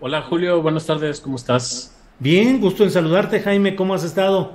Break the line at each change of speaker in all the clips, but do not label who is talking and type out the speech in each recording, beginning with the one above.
Hola Julio, buenas tardes, ¿cómo estás?
Bien, gusto en saludarte Jaime, ¿cómo has estado?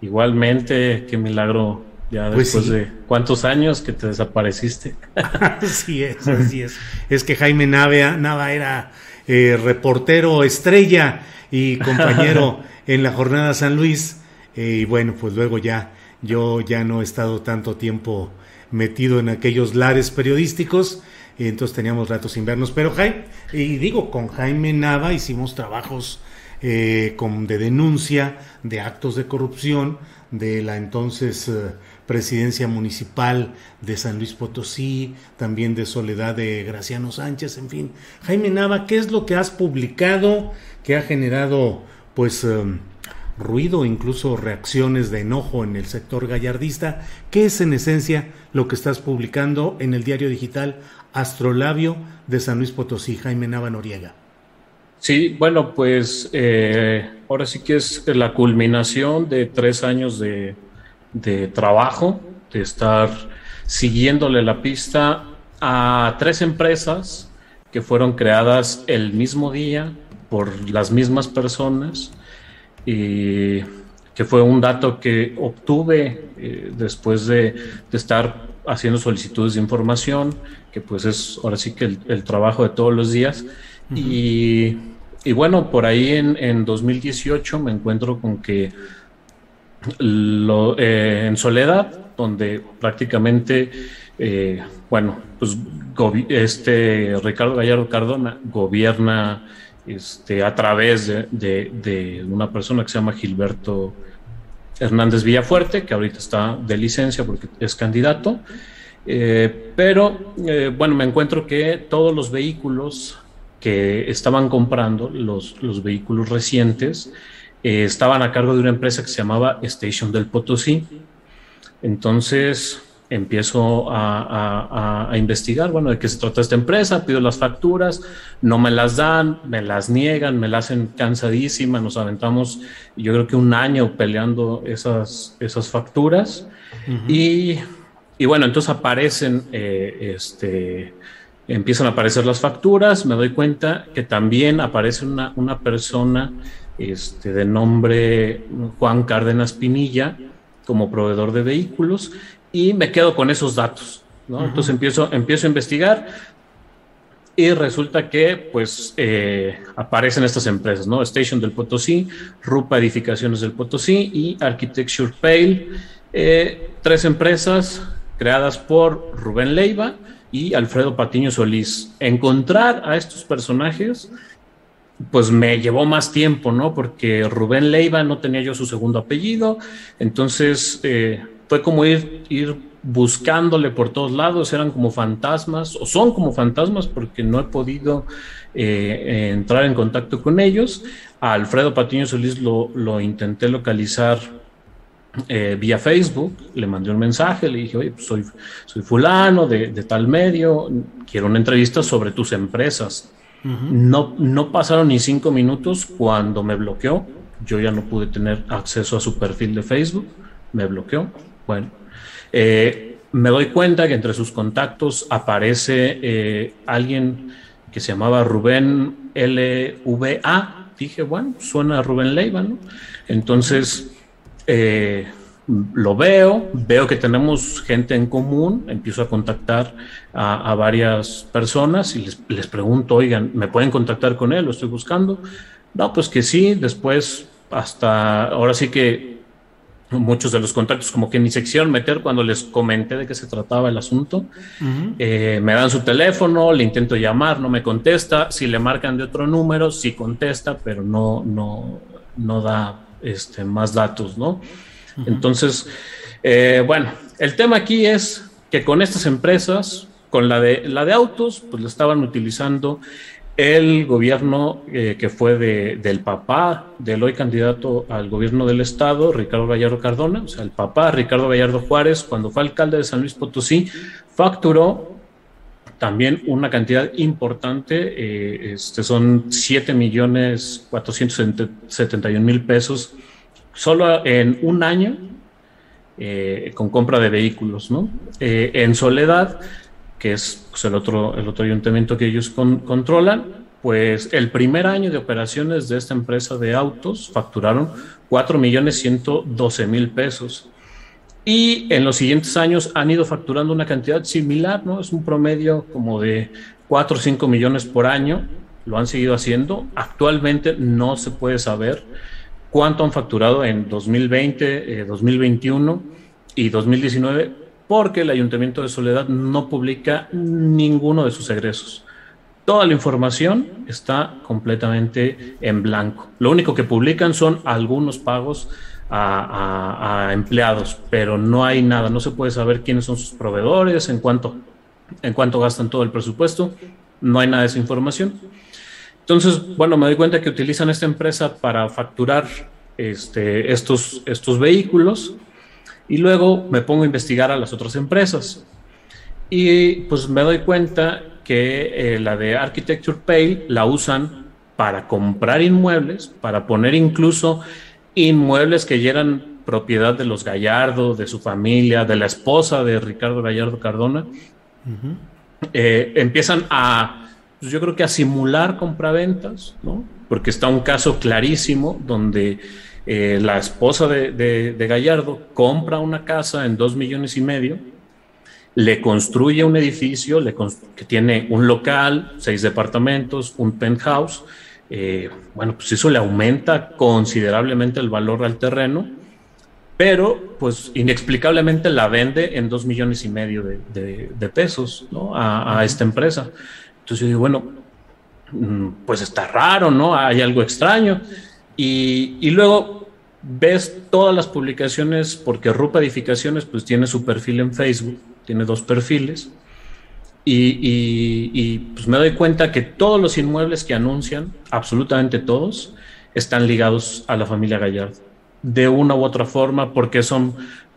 Igualmente, qué milagro, ya
Pues
después
sí.
de cuántos años que te desapareciste.
así es, así es. Es que Jaime Nava, Nava era eh, reportero estrella y compañero en la jornada San Luis. eh, y bueno, pues luego ya yo ya no he estado tanto tiempo metido en aquellos lares periodísticos. Y entonces teníamos ratos sin vernos. Pero Jaime, y digo, con Jaime Nava hicimos trabajos eh, de denuncia de actos de corrupción de la entonces eh, presidencia municipal de San Luis Potosí, también de Soledad de Graciano Sánchez, en fin. Jaime Nava, ¿qué es lo que has publicado que ha generado pues eh, ruido, incluso reacciones de enojo en el sector gallardista? ¿Qué es en esencia lo que estás publicando en el diario digital Astrolabio de San Luis Potosí, Jaime Nava Noriega?
Sí, bueno, pues eh, ahora sí que es la culminación de tres años de, de trabajo, de estar siguiéndole la pista a tres empresas que fueron creadas el mismo día por las mismas personas y que fue un dato que obtuve eh, después de, de estar haciendo solicitudes de información, que pues es ahora sí que el, el trabajo de todos los días. y, y bueno, por ahí en, en 2018 me encuentro con que lo, eh, en Soledad, donde prácticamente, eh, bueno, pues este Ricardo Gallardo Cardona gobierna este, a través de, de- de una persona que se llama Gilberto Hernández Villafuerte, que ahorita está de licencia porque es candidato. Eh, pero eh, bueno, me encuentro que todos los vehículos que estaban comprando, los, los vehículos recientes, eh, estaban a cargo de una empresa que se llamaba Station del Potosí. Entonces empiezo a, a- a- investigar, bueno, de qué se trata esta empresa, pido las facturas, no me las dan, me las niegan, me las hacen cansadísima, nos aventamos yo creo que un año peleando esas, esas facturas. Y, y bueno, entonces aparecen, eh, este, empiezan a aparecer las facturas, me doy cuenta que también aparece una, una persona este, de nombre Juan Cárdenas Pinilla como proveedor de vehículos y me quedo con esos datos. ¿no? Entonces empiezo, empiezo a investigar y resulta que pues eh, aparecen estas empresas, ¿no? Station del Potosí, Rupa Edificaciones del Potosí y Architecture Pale, eh, tres empresas creadas por Rubén Leiva y Alfredo Patiño Solís. Encontrar a estos personajes pues me llevó más tiempo, ¿no? Porque Rubén Leiva no tenía yo su segundo apellido, entonces eh, fue como ir, ir buscándole por todos lados, eran como fantasmas, o son como fantasmas porque no he podido eh, entrar en contacto con ellos. A Alfredo Patiño Solís lo, lo intenté localizar eh, vía Facebook, le mandé un mensaje, le dije, oye, pues soy, soy fulano de, de tal medio, quiero una entrevista sobre tus empresas. No, no pasaron ni cinco minutos cuando me bloqueó. Yo ya no pude tener acceso a su perfil de Facebook. Me bloqueó. Bueno, eh, me doy cuenta que entre sus contactos aparece eh, alguien que se llamaba Rubén LVA. Dije, bueno, suena a Rubén Leiva, ¿no? Entonces, eh, lo veo, veo que tenemos gente en común, empiezo a contactar a, varias personas y les, les, pregunto, oigan, ¿me pueden contactar con él? ¿Lo estoy buscando? No, pues que sí, después hasta ahora sí que muchos de los contactos como que ni se quisieron meter cuando les comenté de qué se trataba el asunto. Eh, me dan su teléfono, le intento llamar, no me contesta. Si le marcan de otro número, sí contesta, pero no, no, no da este, más datos, ¿no? Entonces, eh, bueno, el tema aquí es que con estas empresas, con la de, la de autos, pues lo estaban utilizando el gobierno eh, que fue del papá del hoy candidato al gobierno del estado, Ricardo Gallardo Cardona, o sea, el papá Ricardo Gallardo Juárez, cuando fue alcalde de San Luis Potosí, facturó también una cantidad importante, eh, este son 7 millones 471 mil pesos, solo en un año eh, con compra de vehículos, ¿no? en Soledad que es pues, el, otro, el otro ayuntamiento que ellos controlan, pues el primer año de operaciones de esta empresa de autos facturaron 4 millones 112 mil pesos. Y en los siguientes años han ido facturando una cantidad similar, ¿no? Es un promedio como de 4 o 5 millones por año. Lo han seguido haciendo. Actualmente no se puede saber cuánto han facturado en 2020, 2021 eh, y 2019 porque el Ayuntamiento de Soledad no publica ninguno de sus egresos. Toda la información está completamente en blanco. Lo único que publican son algunos pagos a, empleados, pero no hay nada, no se puede saber quiénes son sus proveedores, en cuánto, en cuánto gastan todo el presupuesto, no hay nada de esa información. Entonces, bueno, me doy cuenta que utilizan esta empresa para facturar este, estos, estos vehículos y luego me pongo a investigar a las otras empresas. Y pues me doy cuenta que eh, la de Architecture Pay la usan para comprar inmuebles, para poner incluso inmuebles que ya eran propiedad de los Gallardo, de su familia, de la esposa de Ricardo Gallardo Cardona. Eh, empiezan a, pues yo creo que a simular compraventas, ¿no? Porque está un caso clarísimo donde eh, la esposa de, Gallardo compra una casa en dos millones y medio, le construye un edificio que tiene un local, seis departamentos, un penthouse. Eh, bueno, pues eso le aumenta considerablemente el valor al terreno, pero pues inexplicablemente la vende en dos millones y medio de, pesos a, esta empresa. Entonces yo digo, bueno, mm, pues está raro, ¿no? Hay algo extraño. Y, luego ves todas las publicaciones, porque Rupa Edificaciones pues tiene su perfil en Facebook, tiene dos perfiles, y, pues me doy cuenta que todos los inmuebles que anuncian, absolutamente todos, están ligados a la familia Gallardo, de una u otra forma, porque son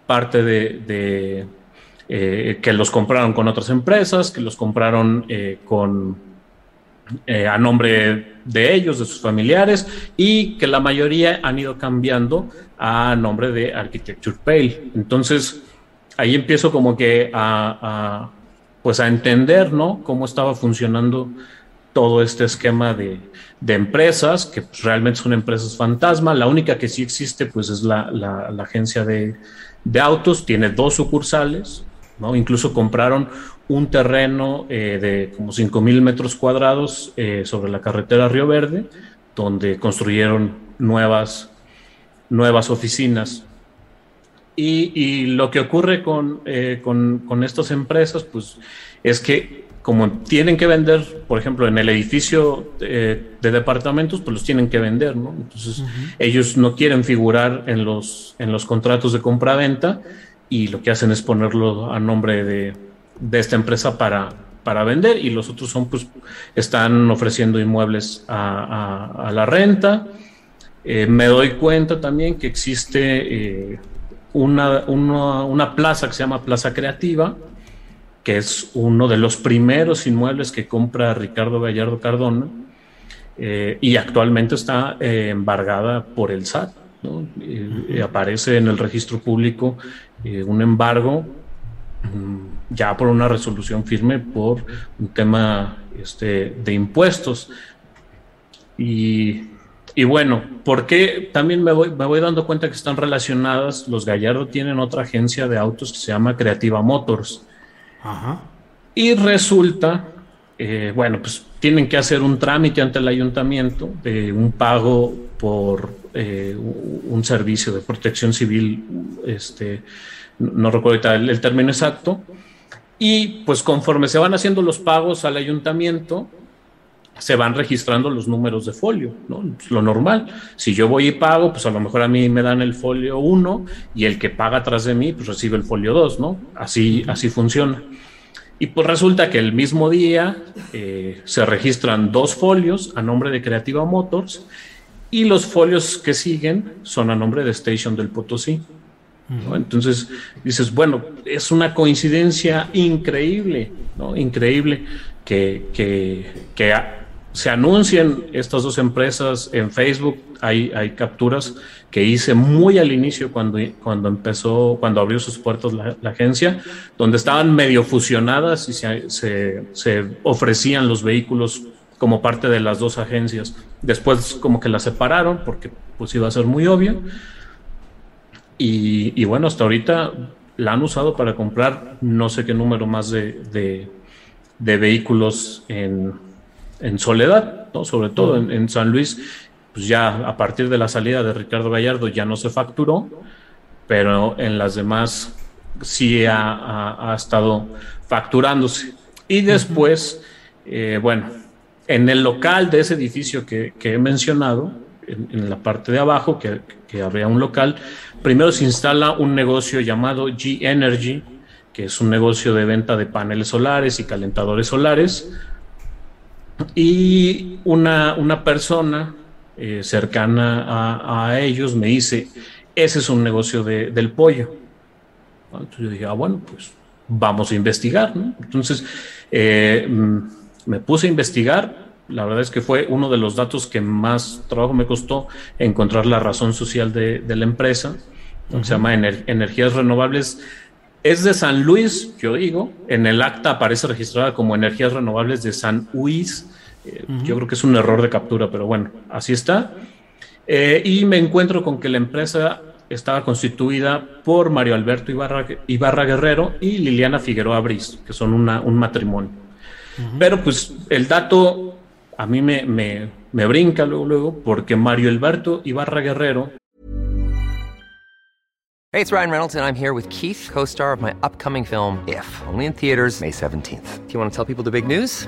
parte de, eh, que los compraron con otras empresas, que los compraron eh, con eh, a nombre de ellos, de sus familiares, y que la mayoría han ido cambiando a nombre de Architecture Pale. Entonces, ahí empiezo como que a, pues a entender, ¿no? Cómo estaba funcionando todo este esquema de, empresas, que pues, realmente son empresas fantasma. La única que sí existe, pues, es la, agencia de, de autos, tiene dos sucursales, ¿no? Incluso compraron un terreno eh, de como 5 mil metros cuadrados eh, sobre la carretera Río Verde, donde construyeron nuevas, nuevas oficinas. Y, lo que ocurre eh, con, con, estas empresas, pues, es que como tienen que vender, por ejemplo, en el edificio de departamentos, pues los tienen que vender, ¿no? Entonces, ellos no quieren figurar en los, en los contratos de compra-venta y lo que hacen es ponerlo a nombre de, de esta empresa para, para vender y los otros son, pues, están ofreciendo inmuebles a, la renta. Eh, me doy cuenta también que existe eh, una, una, plaza que se llama Plaza Creativa, que es uno de los primeros inmuebles que compra Ricardo Gallardo Cardona eh, y actualmente está embargada por el SAT. Aparece en el registro público un embargo mm, ya por una resolución firme por un tema este, de impuestos. Y, y, bueno, porque también me voy, me voy dando cuenta que están relacionadas, los Gallardo tienen otra agencia de autos que se llama Creativa Motors. Y resulta, eh, bueno, pues tienen que hacer un trámite ante el ayuntamiento de un pago por eh, un servicio de protección civil, este, no recuerdo el, término exacto, y pues conforme se van haciendo los pagos al ayuntamiento, se van registrando los números de folio, ¿no? Lo normal. Si yo voy y pago, pues a lo mejor a mí me dan el folio 1 y el que paga atrás de mí, pues recibe el folio 2, ¿no? Así, así funciona. Y pues resulta que el mismo día eh, se registran dos folios a nombre de Creativa Motors y los folios que siguen son a nombre de Station del Potosí. Entonces dices, bueno, es una coincidencia increíble, ¿no? Increíble que, que, que se anuncien estas dos empresas en Facebook. Hay, hay capturas que hice muy al inicio cuando, cuando empezó, cuando abrió sus puertos la, agencia, donde estaban medio fusionadas y se, se, ofrecían los vehículos como parte de las dos agencias. Después como que las separaron porque pues iba a ser muy obvio. Y, y bueno, hasta ahorita la han usado para comprar no sé qué número más de, de, de vehículos en, en Soledad, ¿no? sobre todo en, San Luis, pues ya a partir de la salida de Ricardo Gallardo ya no se facturó, pero en las demás sí ha, estado facturándose. Y después, eh, bueno, en el local de ese edificio que, he mencionado, en, la parte de abajo, que, que habría un local, primero se instala un negocio llamado G Energy, que es un negocio de venta de paneles solares y calentadores solares, y una, una persona eh, cercana a, ellos me dice, ese es un negocio de, del pollo. Entonces yo dije, ah, bueno, pues vamos a investigar. Entonces eh, mm, me puse a investigar. La verdad es que fue uno de los datos que más trabajo me costó encontrar la razón social de, de la empresa. Se llama Energías Renovables es de San Luis, yo digo. En el acta aparece registrada como energías renovables de San Luis. Eh, yo creo que es un error de captura, pero bueno, así está. Eh, y me encuentro con que la empresa estaba constituida por Mario Alberto Ibarra, Ibarra Guerrero y Liliana Figueroa Briz, que son un matrimonio. Pero pues el dato a mí me, me, me brinca luego, luego, porque Mario Alberto Ibarra Guerrero
Hey, it's Ryan Reynolds, and I'm here with Keith, co star of my upcoming film, If, only in theaters, May 17th. Do you want to tell people the big news?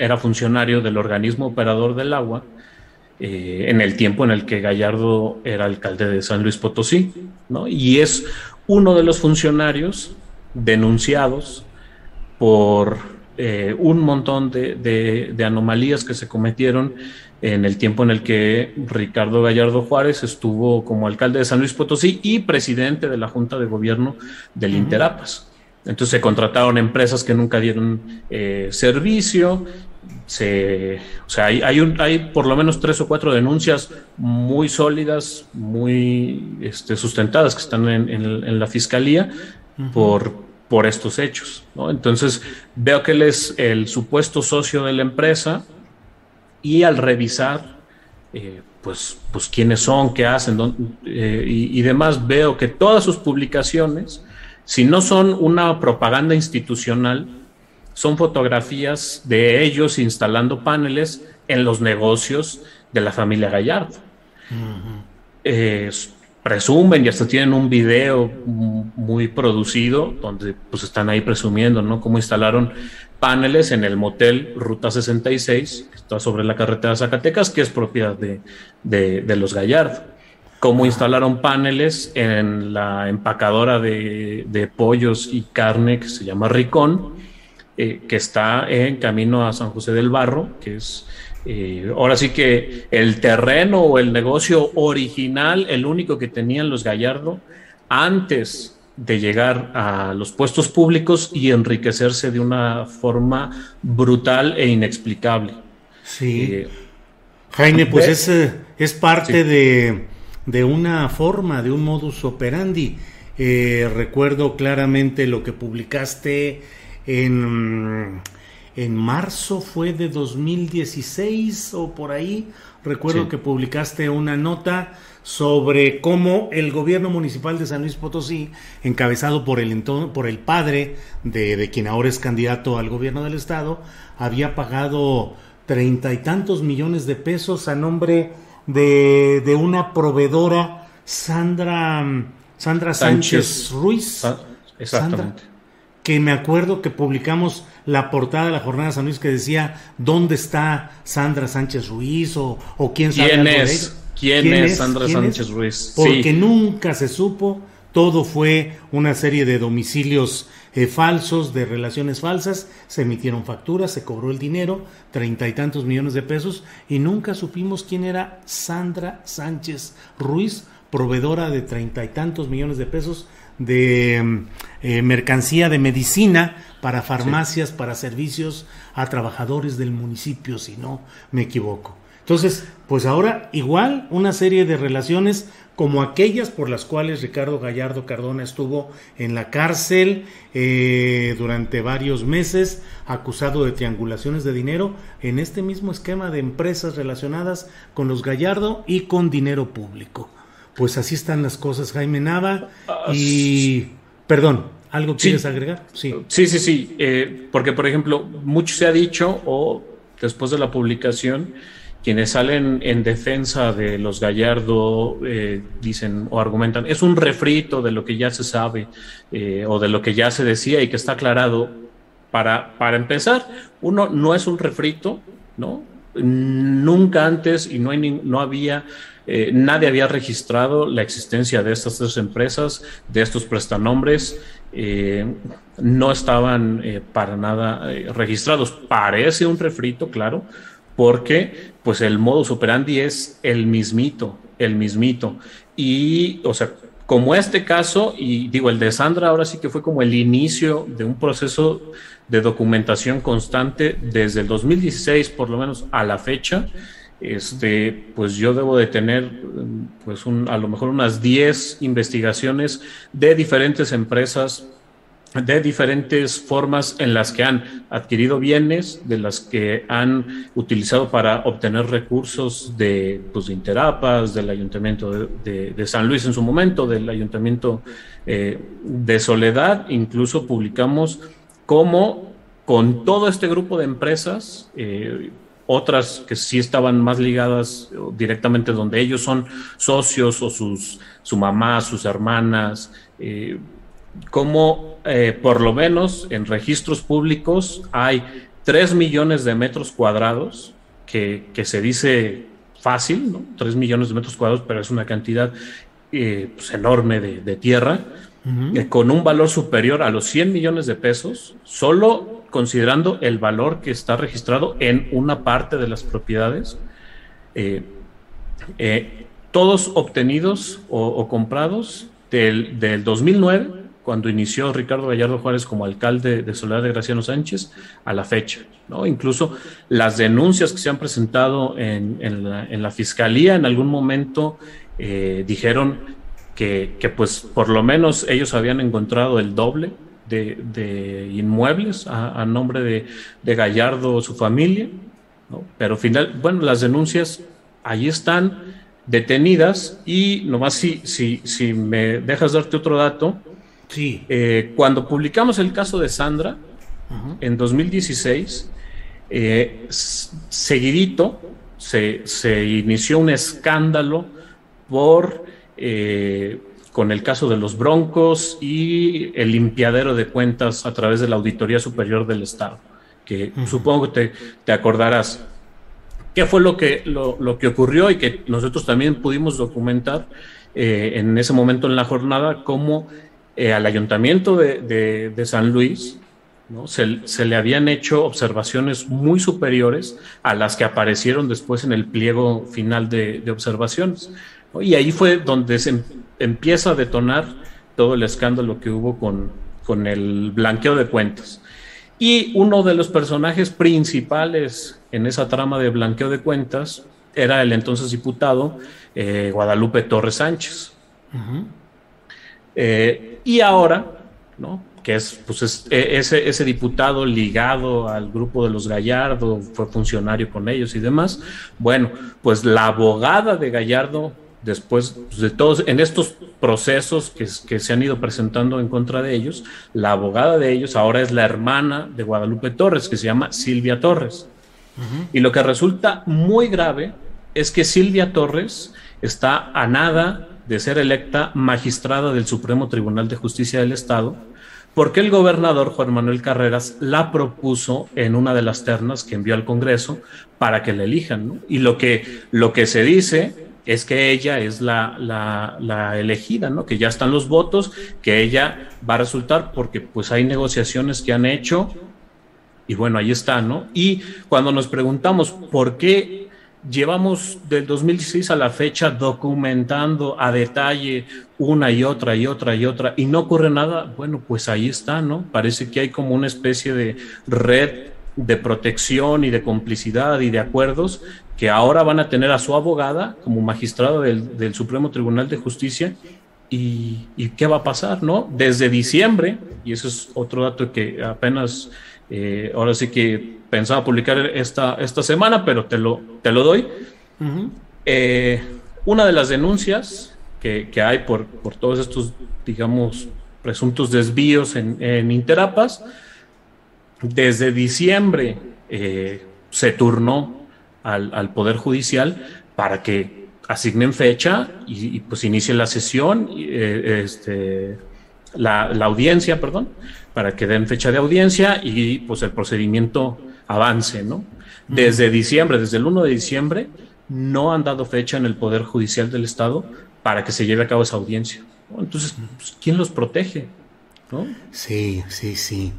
Era funcionario del organismo operador del agua eh, en el tiempo en el que Gallardo era alcalde de San Luis Potosí, ¿no? Y es uno de los funcionarios denunciados por eh, un montón de, anomalías que se cometieron en el tiempo en el que Ricardo Gallardo Juárez estuvo como alcalde de San Luis Potosí y presidente de la Junta de Gobierno del Interapas. Entonces se contrataron empresas que nunca dieron eh, servicio se, o sea, hay, hay, un, hay, por lo menos tres o cuatro denuncias muy sólidas, muy este, sustentadas que están en, en, la fiscalía por, por estos hechos. ¿no? Entonces, veo que él es el supuesto socio de la empresa y al revisar, eh, pues, pues quiénes son, qué hacen eh, y, y demás, veo que todas sus publicaciones, si no son una propaganda institucional, son fotografías de ellos instalando paneles en los negocios de la familia Gallardo. presumen y hasta tienen un video muy producido donde pues están ahí presumiendo, ¿no? Cómo instalaron paneles en el motel Ruta 66, que está sobre la carretera Zacatecas, que es propiedad de, de los Gallardo cómo instalaron paneles en la empacadora de, pollos y carne que se llama Ricón, eh, que está en camino a San José del Barro, que es eh, ahora sí que el terreno o el negocio original, el único que tenían los Gallardo antes de llegar a los puestos públicos y enriquecerse de una forma brutal e inexplicable.
Sí. Eh, Jaime, pues es, es parte de de una forma, de un modus operandi. Eh, recuerdo claramente lo que publicaste en, en marzo, fue de 2016 o por ahí. Recuerdo que publicaste una nota sobre cómo el gobierno municipal de San Luis Potosí, encabezado por el, por el padre de, de quien ahora es candidato al gobierno del estado, había pagado treinta y tantos millones de pesos a nombre de, de una proveedora, Sandra, Sandra Sánchez, Ruiz.
exactamente.
Que me acuerdo que publicamos la portada de la jornada San Luis que decía ¿dónde está Sandra Sánchez Ruiz? o, o quién sabe
¿Quién es? ¿Quién, es Sandra Sánchez Ruiz?
Porque nunca se supo, todo fue una serie de domicilios eh, falsos, de relaciones falsas, se emitieron facturas, se cobró el dinero, treinta y tantos millones de pesos, y nunca supimos quién era Sandra Sánchez Ruiz, proveedora de treinta y tantos millones de pesos de eh, mercancía de medicina para farmacias, para servicios a trabajadores del municipio, si no me equivoco. Entonces, pues ahora igual una serie de relaciones como aquellas por las cuales Ricardo Gallardo Cardona estuvo en la cárcel eh, durante varios meses, acusado de triangulaciones de dinero, en este mismo esquema de empresas relacionadas con los Gallardo y con dinero público. Pues así están las cosas, Jaime Nava. Y, perdón, ¿algo quieres agregar?
Sí, sí, sí, sí eh, porque por ejemplo, mucho se ha dicho, o después de la publicación, quienes salen en defensa de los Gallardo eh, dicen o argumentan, es un refrito de lo que ya se sabe eh, o de lo que ya se decía y que está aclarado. Para, para empezar, uno no es un refrito, ¿no? Nunca antes y no, hay, no había, eh, nadie había registrado la existencia de estas tres empresas, de estos prestanombres, no estaban para nada registrados. Parece un refrito, claro, porque pues el modus operandi es el mismito, el mismito. Y, o sea, como este caso, y digo, el de Sandra ahora sí que fue como el inicio de un proceso de documentación constante desde el 2016, por lo menos a la fecha, este, pues yo debo de tener pues un, a lo mejor unas 10 investigaciones de diferentes empresas de diferentes formas en las que han adquirido bienes, de las que han utilizado para obtener recursos de, pues, Interapas, del Ayuntamiento de, San Luis en su momento, del Ayuntamiento eh, de Soledad. Incluso publicamos cómo con todo este grupo de empresas, eh, otras que sí estaban más ligadas directamente donde ellos son socios o sus, su mamá, sus hermanas, eh, como eh, por lo menos en registros públicos hay 3 millones de metros cuadrados, que, se dice fácil, ¿no? 3 millones de metros cuadrados, pero es una cantidad eh, pues, enorme de, tierra, eh, con un valor superior a los 100 millones de pesos, solo considerando el valor que está registrado en una parte de las propiedades. todos obtenidos o, comprados del, del 2009 cuando inició Ricardo Gallardo Juárez como alcalde de Soledad de Graciano Sánchez a la fecha. ¿no? Incluso las denuncias que se han presentado en, la, fiscalía en algún momento eh, dijeron que, pues por lo menos ellos habían encontrado el doble de, inmuebles a, nombre de, Gallardo o su familia, pero final, bueno, las denuncias ahí están detenidas y nomás si, si me dejas darte otro dato,
Sí.
Eh, cuando publicamos el caso de Sandra, en 2016, eh, seguidito, se, se, inició un escándalo por eh, con el caso de los Broncos y el limpiadero de cuentas a través de la Auditoría Superior del Estado, que supongo que te, te, acordarás. ¿Qué fue lo que, lo, que ocurrió y que nosotros también pudimos documentar eh, en ese momento en la jornada? Cómo eh, al ayuntamiento de, San Luis. Se, le habían hecho observaciones muy superiores a las que aparecieron después en el pliego final de, observaciones. Y ahí fue donde se empieza a detonar todo el escándalo que hubo con, con el blanqueo de cuentas. Y uno de los personajes principales en esa trama de blanqueo de cuentas era el entonces diputado eh, Guadalupe Torres Sánchez. Eh, y ahora, ¿no? que es, pues e, ese, ese, diputado ligado al grupo de los Gallardo, fue funcionario con ellos y demás. Bueno, pues la abogada de Gallardo después de todos, en estos procesos que, que, se han ido presentando en contra de ellos, la abogada de ellos ahora es la hermana de Guadalupe Torres, que se llama Silvia Torres. Y lo que resulta muy grave es que Silvia Torres está a nada de ser electa magistrada del Supremo Tribunal de Justicia del Estado, porque el gobernador Juan Manuel Carreras la propuso en una de las ternas que envió al Congreso para que la elijan. Y lo que, lo que se dice es que ella es la, la, elegida, ¿no? Que ya están los votos, que ella va a resultar porque pues hay negociaciones que han hecho y bueno, ahí está, ¿no? Y cuando nos preguntamos por qué llevamos del 2016 a la fecha documentando a detalle una y otra y otra y otra y no ocurre nada, bueno, pues ahí está, ¿no? Parece que hay como una especie de red de protección y de complicidad y de acuerdos que ahora van a tener a su abogada como magistrado del, Supremo Tribunal de Justicia. Y, qué va a pasar? ¿no? Desde diciembre, y eso es otro dato que apenas, eh, ahora sí que pensaba publicar esta, esta semana, pero te lo, te lo doy. Eh, una de las denuncias que, hay por, por, todos estos, digamos, presuntos desvíos en, en Interapas, desde diciembre eh, se turnó al, Poder Judicial para que asignen fecha y, pues inicie la sesión, este, la, audiencia, perdón, para que den fecha de audiencia y pues el procedimiento avance, ¿no? Desde diciembre, desde el 1 de diciembre, no han dado fecha en el Poder Judicial del Estado para que se lleve a cabo esa audiencia. Entonces, pues, ¿quién los protege? ¿No?
Sí, sí, sí.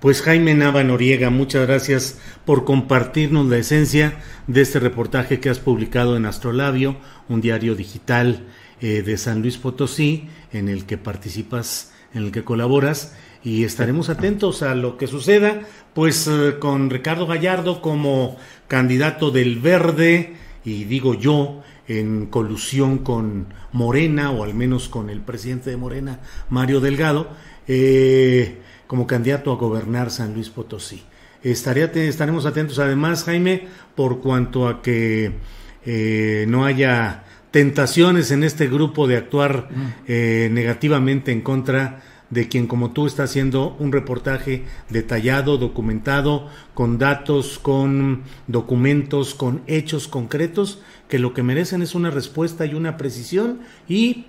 Pues Jaime Nava Noriega, muchas gracias por compartirnos la esencia de este reportaje que has publicado en Astrolabio, un diario digital eh, de San Luis Potosí, en el que participas, en el que colaboras, y estaremos atentos a lo que suceda, pues eh, con Ricardo Gallardo como candidato del Verde, y digo yo, en colusión con Morena, o al menos con el presidente de Morena, Mario Delgado, eh, como candidato a gobernar San Luis Potosí. Estaría, estaremos atentos además, Jaime, por cuanto a que eh, no haya tentaciones en este grupo de actuar eh, negativamente en contra de quien como tú está haciendo un reportaje detallado, documentado, con datos, con documentos, con hechos concretos, que lo que merecen es una respuesta y una precisión y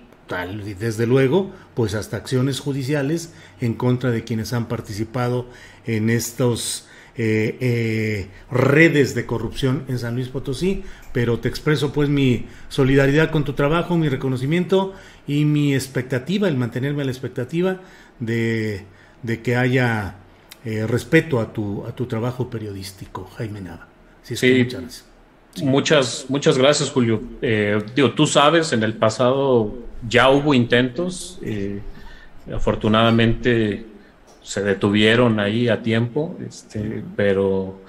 y desde luego, pues hasta acciones judiciales en contra de quienes han participado en estos eh, eh, redes de corrupción en San Luis Potosí, pero te expreso pues mi solidaridad con tu trabajo, mi reconocimiento y mi expectativa, el mantenerme a la expectativa de, que haya eh, respeto a tu, a tu trabajo periodístico, Jaime Nava.
sí, muchas Muchas, muchas gracias, Julio. digo, tú sabes, en el pasado ya hubo intentos, eh, afortunadamente se detuvieron ahí a tiempo, este, pero,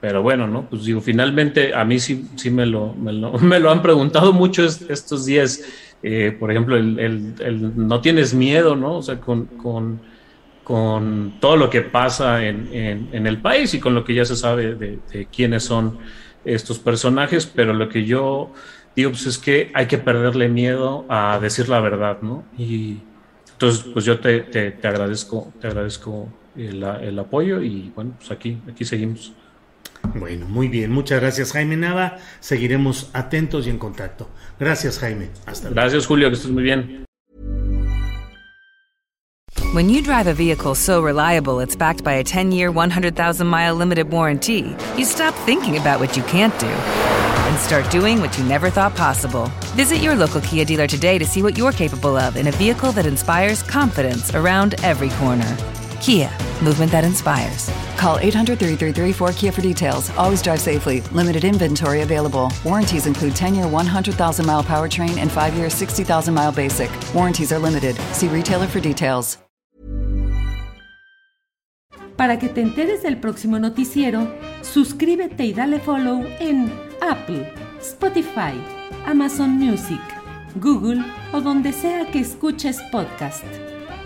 pero bueno, ¿no? Pues digo, finalmente a mí sí, sí me, lo, me, lo, han preguntado mucho estos días. Eh, por ejemplo, el, no tienes miedo, ¿no? O sea, con, con, con todo lo que pasa en, en, el país y con lo que ya se sabe de, quiénes son estos personajes, pero lo que yo digo, pues es que hay que perderle miedo a decir la verdad, ¿no? Y entonces, pues yo te, te, agradezco, te agradezco el, apoyo y bueno, pues aquí, aquí seguimos.
Bueno, muy bien. Muchas gracias, Jaime Nava. Seguiremos atentos y en contacto. Gracias, Jaime.
Hasta luego. Gracias, Julio, que estés muy bien.
When you drive a vehicle so reliable it's backed by a 10-year, 100,000-mile limited warranty, you stop thinking about what you can't do and start doing what you never thought possible. Visit your local Kia dealer today to see what you're capable of in a vehicle that inspires confidence around every corner. Kia, movement that inspires.
Call 800 333 4KIA for details. Always drive safely. Limited inventory available. Warranties include 10 year 100,000 mile powertrain and 5 year 60,000 mile basic. Warranties are limited. See retailer for details.
Para que te enteres del próximo noticiero, suscríbete y dale follow en Apple, Spotify, Amazon Music, Google o donde sea que escuches podcast.